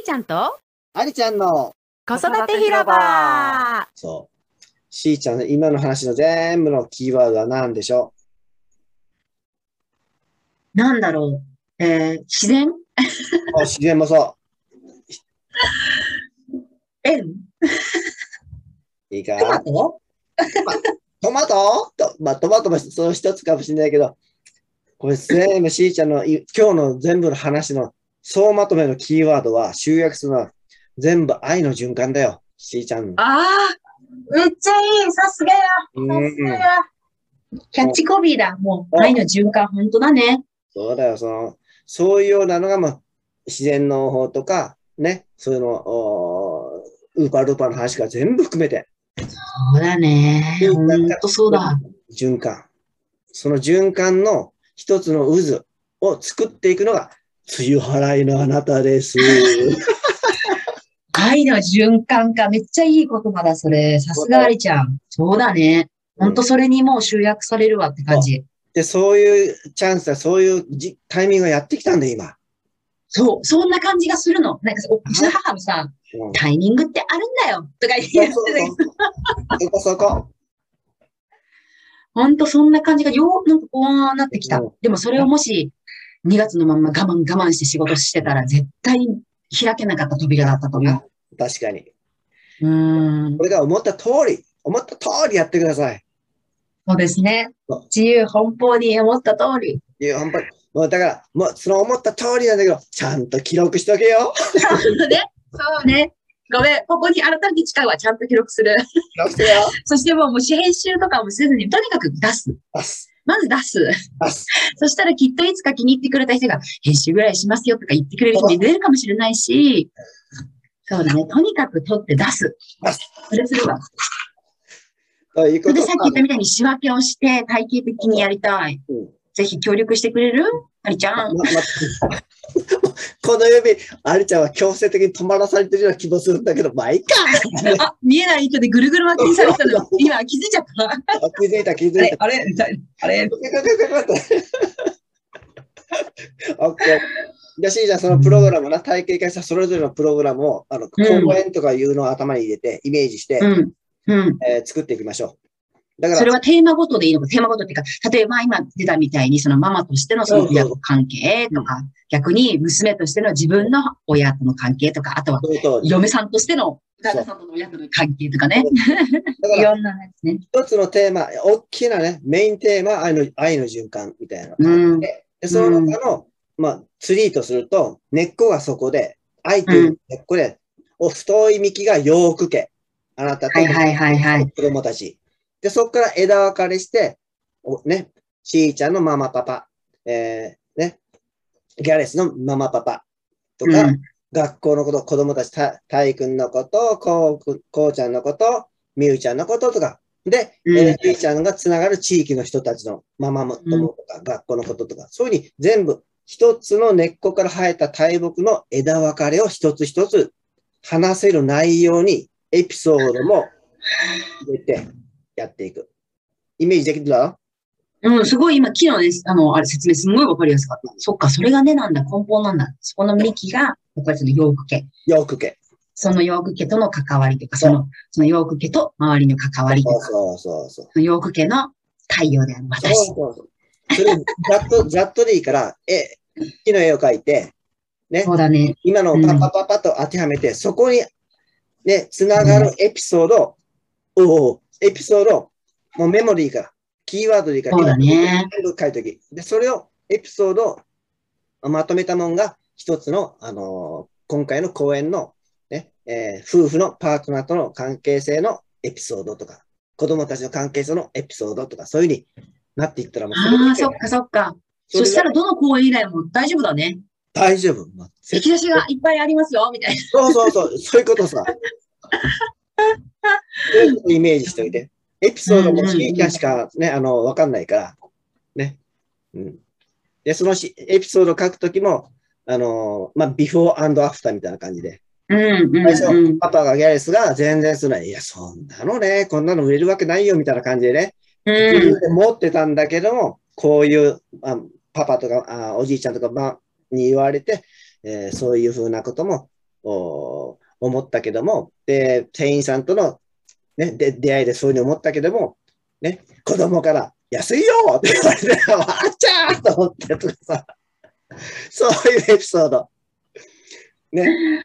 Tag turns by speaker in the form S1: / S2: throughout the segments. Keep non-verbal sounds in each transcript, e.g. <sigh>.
S1: ーちゃんと？
S2: ありちゃんの、
S1: 子育て広場。
S2: そう。しーちゃんの今の話の全部のキーワードは何でしょ
S3: なんだろう。えー、自然？
S2: 自然もそ
S3: 円
S2: う。いいか？
S3: トマト？
S2: トマト？と、まあ、トマトもその一つかもしれないけど、これ全部しーちゃんのい今日の全部の話の総まとめのキーワードは集約するのは全部愛の循環だよ。しーちゃん。
S3: ああ、めっちゃいい。さすがや。
S2: うん
S3: さすがや。キャッチコピーだ。もう、
S2: お
S3: 愛の循環、本当だね。
S2: そうだよ、その、そういうようなのが、まあ、自然の方とか、ね、そういうの、おウーパールーパーの話が全部含めて、
S3: そうだね。
S2: うん
S3: 本当そうだ。
S2: 循環。その循環の一つの渦を作っていくのが、梅雨払いのあなたです。
S3: 愛の循環か。めっちゃいい言葉だ、それ。さすがありちゃん。そうだね。本当それにもう集約されるわって感じ。
S2: で、そういうチャンスは、そういうじタイミングがやってきたんで、今。
S3: そう、そんな感じがするの。なんか、おうちの母もさ、
S2: うん
S3: タイミングってあるんだよとか言ってたけど
S2: そこそこ。
S3: ほんとそんな感じがよう、なんかこうなってきた
S2: うん。
S3: でもそれをもし、2月のまんま我慢我慢して仕事してたら絶対開けなかった扉だったと思う。
S2: 確かに。
S3: うーん。
S2: これが思った通り、思った通りやってください。
S3: そうですね。自由奔放に思った通り。
S2: いや、本当に。もうだから、もうその思った通りなんだけど、ちゃんと記録しとけよ。<laughs>
S3: そうね。そうね。ごめん。ここに改めて誓うわ。ちゃんと記録する。
S2: 記録してよ。<laughs>
S3: そしてもう、もし編集とかもせずに、とにかく出す。
S2: 出す。
S3: まず出す。<laughs> そしたらきっといつか気に入ってくれた人が、編集ぐらいしますよとか言ってくれる人も出るかもしれないし、そうだね。とにかく取って出す。それするわ。それでさっき言ったみたいに仕分けをして体系的にやりたい。
S2: うん
S3: ぜひ協力してくれる？ありちゃん。
S2: ままこの指、ありちゃんは強制的に止まらされてるような気もするんだけど、まあいいか。<laughs>
S3: あ、見えない糸でぐるぐる巻きにされたの。<laughs> 今気づいちゃった。
S2: あ気づいた、気づいた。
S3: あれ。あれ <laughs>
S2: オッケー。じゃあ、しーちゃん、そのプログラムな、体系化したそれぞれのプログラムを、あの、講演とかいうのを頭に入れて、イメージして、
S3: うん。うん。
S2: えー作っていきましょう。だから、
S3: それはテーマごとでいいのか、テーマごとっていうか、例えば今出たみたいに、そのママとしてのその親子関係とか、逆に娘としての自分の親との関係とか、あとは嫁さんとしての旦那さんとの親との関係とかね。いろんなやつね。
S2: 一つのテーマ、大きなね、メインテーマは愛の愛の循環みたいな。で、でその中の、まあ、ツリーとすると、根っこがそこで、愛という根っこで、お太い幹がヨーク家。あなたと
S3: はいはいはいはい。
S2: 子供たち。で、そこから枝分かれして、おね、しーちゃんのママパパ、えー、ね、ギャレスのママパパとか、
S3: うん。
S2: 学校のこと、子供たち、た体くんのこと、こうく、こうちゃんのこと、みゆちゃんのこととか、で、
S3: うん。
S2: えーしーちゃんがつながる地域の人たちのママ友とか、学校のこととか、そういうふうに全部一つの根っこから生えた大木の枝分かれを一つ一つ話せる内容にエピソードも入れてやっていく。イメージできるだ
S3: うん、すごい今、昨日です。あの、あれ説明すごいわかりやすかった。そっか、それがねなんだ、根本なんだ。そこの幹が、やっぱりそのヨーク家。
S2: よくけ。
S3: そのヨーク家との関わりとか、その、そのヨーク家と周りの関わりとか、
S2: そうそうそう
S3: ヨーク家の太陽である
S2: そう
S3: 私。
S2: そうそう。それざっと、<laughs> ざっとでいいから、え、木の絵を描いて、ね
S3: そ、うだね。
S2: 今のをパパパパと当てはめて、そこに、ね、つながるエピソードを、おうエピソードを、もうメモでいいから、キーワードでいいから、
S3: そうだね
S2: 全部書いとき。で、それを、エピソードをまとめたもんが、一つの、あのー今回の講演の、ね、えー夫婦のパートナーとの関係性のエピソードとか、子供たちの関係性のエピソードとか、そういうふうになっていったらもうそれ
S3: ああ、
S2: だけ
S3: そっかそっか。
S2: そ
S3: したらどの公演以来も大丈夫だね。
S2: 大丈夫。まあ
S3: 引き出しがいっぱいありますよ、みたいな。
S2: そうそうそう、そういうことさ。イメージしておいて。エピソードもシーキャしかね、あの、わかんないから。ね。うん。で、そのしエピソードを書くときも、あの、まあ、ビフォーアフターみたいな感じで。
S3: うん、うん、
S2: 最初、
S3: うん。
S2: パパがギャレスが全然すない。いや、そんなのね、こんなの売れるわけないよ、みたいな感じでね。
S3: うん。
S2: 持ってたんだけども、こういう、あパパとかあおじいちゃんとか、まあ、に言われて、えーそういうふうなこともお思ったけども、で、店員さんとの、ね、で出会いでそういうふうに思ったけども、ね、子供から、安いよって言われて、あっちゃーと思ってとかさ、そういうエピソード。ね。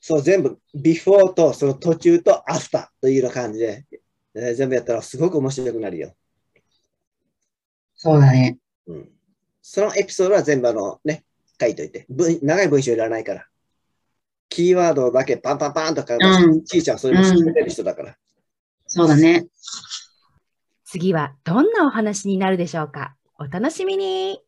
S2: そう、全部、ビフォーと、その途中とアフターというような感じで、えー全部やったらすごく面白くなるよ。
S3: そうだね。
S2: うん。そのエピソードは全部あの、ね、書いといて。文長い文章いらないから。キーワードだけパンパンパンとか、
S3: うん
S2: ちいちゃんそれも知ってる人だから。
S3: そうだね。
S1: 次はどんなお話になるでしょうかお楽しみに